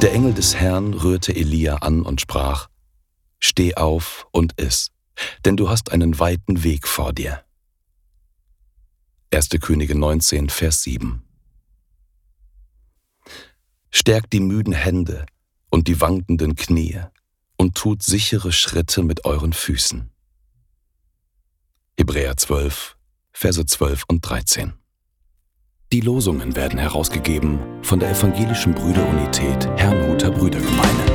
des Herrn rührte Elia an und sprach, Steh auf und iss, denn du hast einen weiten Weg vor dir. 1. Könige 19, Vers 7 Stärkt die müden Hände und die wankenden Knie und tut sichere Schritte mit euren Füßen. Hebräer 12, Verse 12 und 13. Die Losungen werden herausgegeben von der Evangelischen Brüderunität Herrnhuter Brüdergemeine.